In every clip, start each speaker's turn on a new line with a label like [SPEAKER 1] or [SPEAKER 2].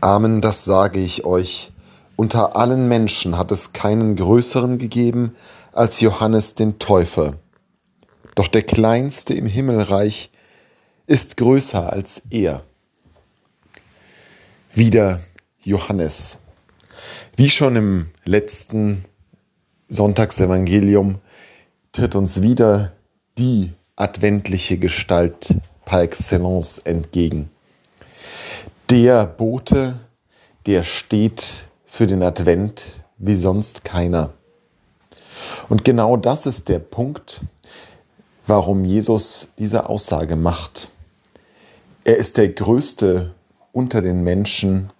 [SPEAKER 1] Amen, das sage ich euch. Unter allen Menschen hat es keinen größeren gegeben als Johannes den Täufer. Doch der Kleinste im Himmelreich ist größer als er. Wieder Johannes. Wie schon im letzten Sonntagsevangelium tritt uns wieder die adventliche Gestalt par excellence entgegen. Der Bote, der steht für den Advent wie sonst keiner. Und genau das ist der Punkt, warum Jesus diese Aussage macht. Er ist der Größte unter den Menschen,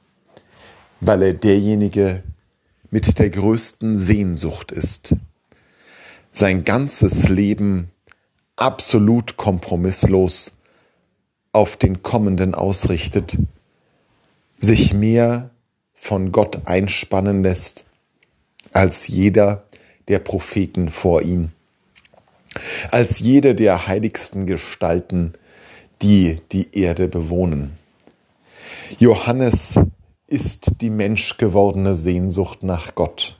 [SPEAKER 1] weil er derjenige mit der größten Sehnsucht ist. Sein ganzes Leben absolut kompromisslos auf den Kommenden ausrichtet, sich mehr von Gott einspannen lässt als jeder der Propheten vor ihm, als jede der heiligsten Gestalten, die die Erde bewohnen. Johannes ist die menschgewordene Sehnsucht nach Gott.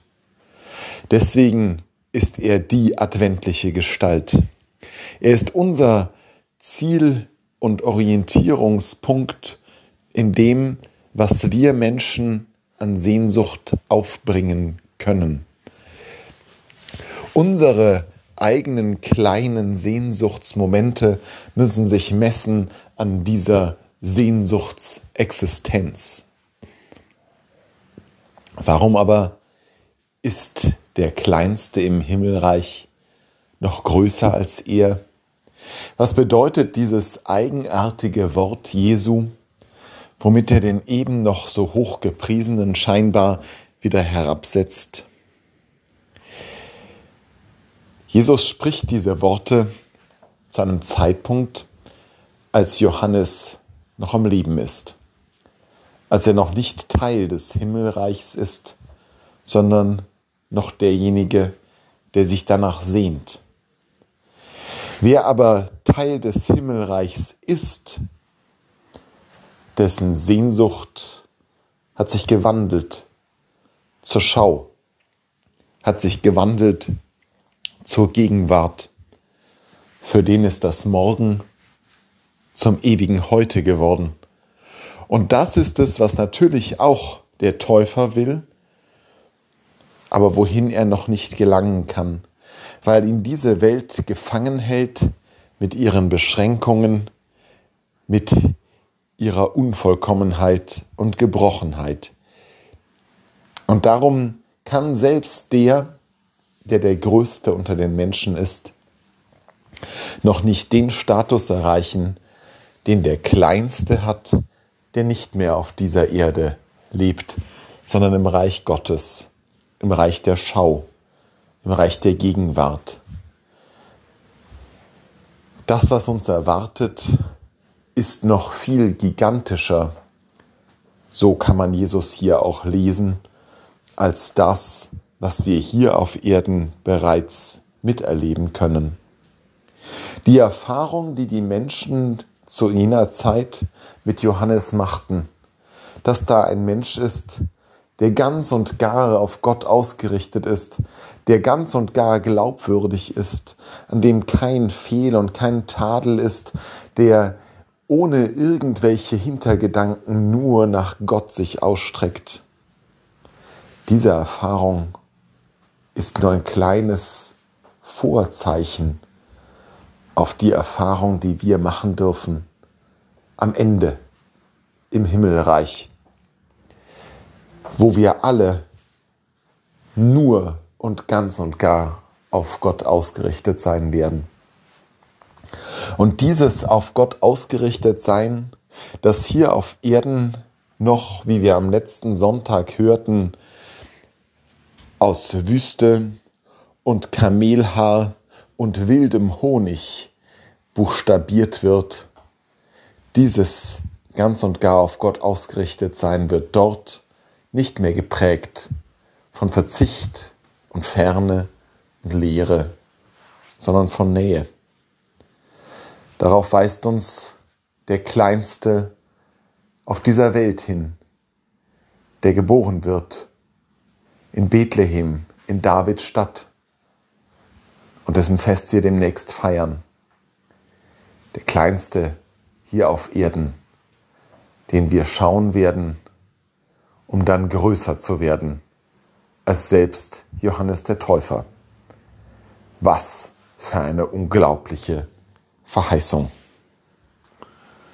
[SPEAKER 1] Deswegen ist er die adventliche Gestalt. Er ist unser Ziel und Orientierungspunkt in dem, was wir Menschen an Sehnsucht aufbringen können. Unsere eigenen kleinen Sehnsuchtsmomente müssen sich messen an dieser Sehnsuchtsexistenz. Warum aber ist der Kleinste im Himmelreich noch größer als er? Was bedeutet dieses eigenartige Wort Jesu, womit er den eben noch so hoch gepriesenen scheinbar wieder herabsetzt? Jesus spricht diese Worte zu einem Zeitpunkt, als Johannes noch am Leben ist, als er noch nicht Teil des Himmelreichs ist, sondern noch derjenige, der sich danach sehnt. Wer aber Teil des Himmelreichs ist, dessen Sehnsucht hat sich gewandelt zur Schau, hat sich gewandelt zur Gegenwart. Für den ist das Morgen zum ewigen Heute geworden. Und das ist es, was natürlich auch der Täufer will, aber wohin er noch nicht gelangen kann weil ihn diese Welt gefangen hält mit ihren Beschränkungen, mit ihrer Unvollkommenheit und Gebrochenheit. Und darum kann selbst der, der der Größte unter den Menschen ist, noch nicht den Status erreichen, den der Kleinste hat, der nicht mehr auf dieser Erde lebt, sondern im Reich Gottes, im Reich der Schau im Reich der Gegenwart. Das, was uns erwartet, ist noch viel gigantischer. So kann man Jesus hier auch lesen, als das, was wir hier auf Erden bereits miterleben können. Die Erfahrung, die die Menschen zu jener Zeit mit Johannes machten, dass da ein Mensch ist, der ganz und gar auf Gott ausgerichtet ist, der ganz und gar glaubwürdig ist, an dem kein Fehl und kein Tadel ist, der ohne irgendwelche Hintergedanken nur nach Gott sich ausstreckt. Diese Erfahrung ist nur ein kleines Vorzeichen auf die Erfahrung, die wir machen dürfen am Ende im Himmelreich wo wir alle nur und ganz und gar auf Gott ausgerichtet sein werden. Und dieses auf Gott ausgerichtet sein, das hier auf Erden noch, wie wir am letzten Sonntag hörten, aus Wüste und Kamelhaar und wildem Honig buchstabiert wird, dieses ganz und gar auf Gott ausgerichtet sein wird dort, nicht mehr geprägt von Verzicht und Ferne und Leere, sondern von Nähe. Darauf weist uns der Kleinste auf dieser Welt hin, der geboren wird in Bethlehem, in Davids Stadt und dessen Fest wir demnächst feiern. Der kleinste hier auf Erden, den wir schauen werden, um dann größer zu werden als selbst Johannes der Täufer. Was für eine unglaubliche Verheißung.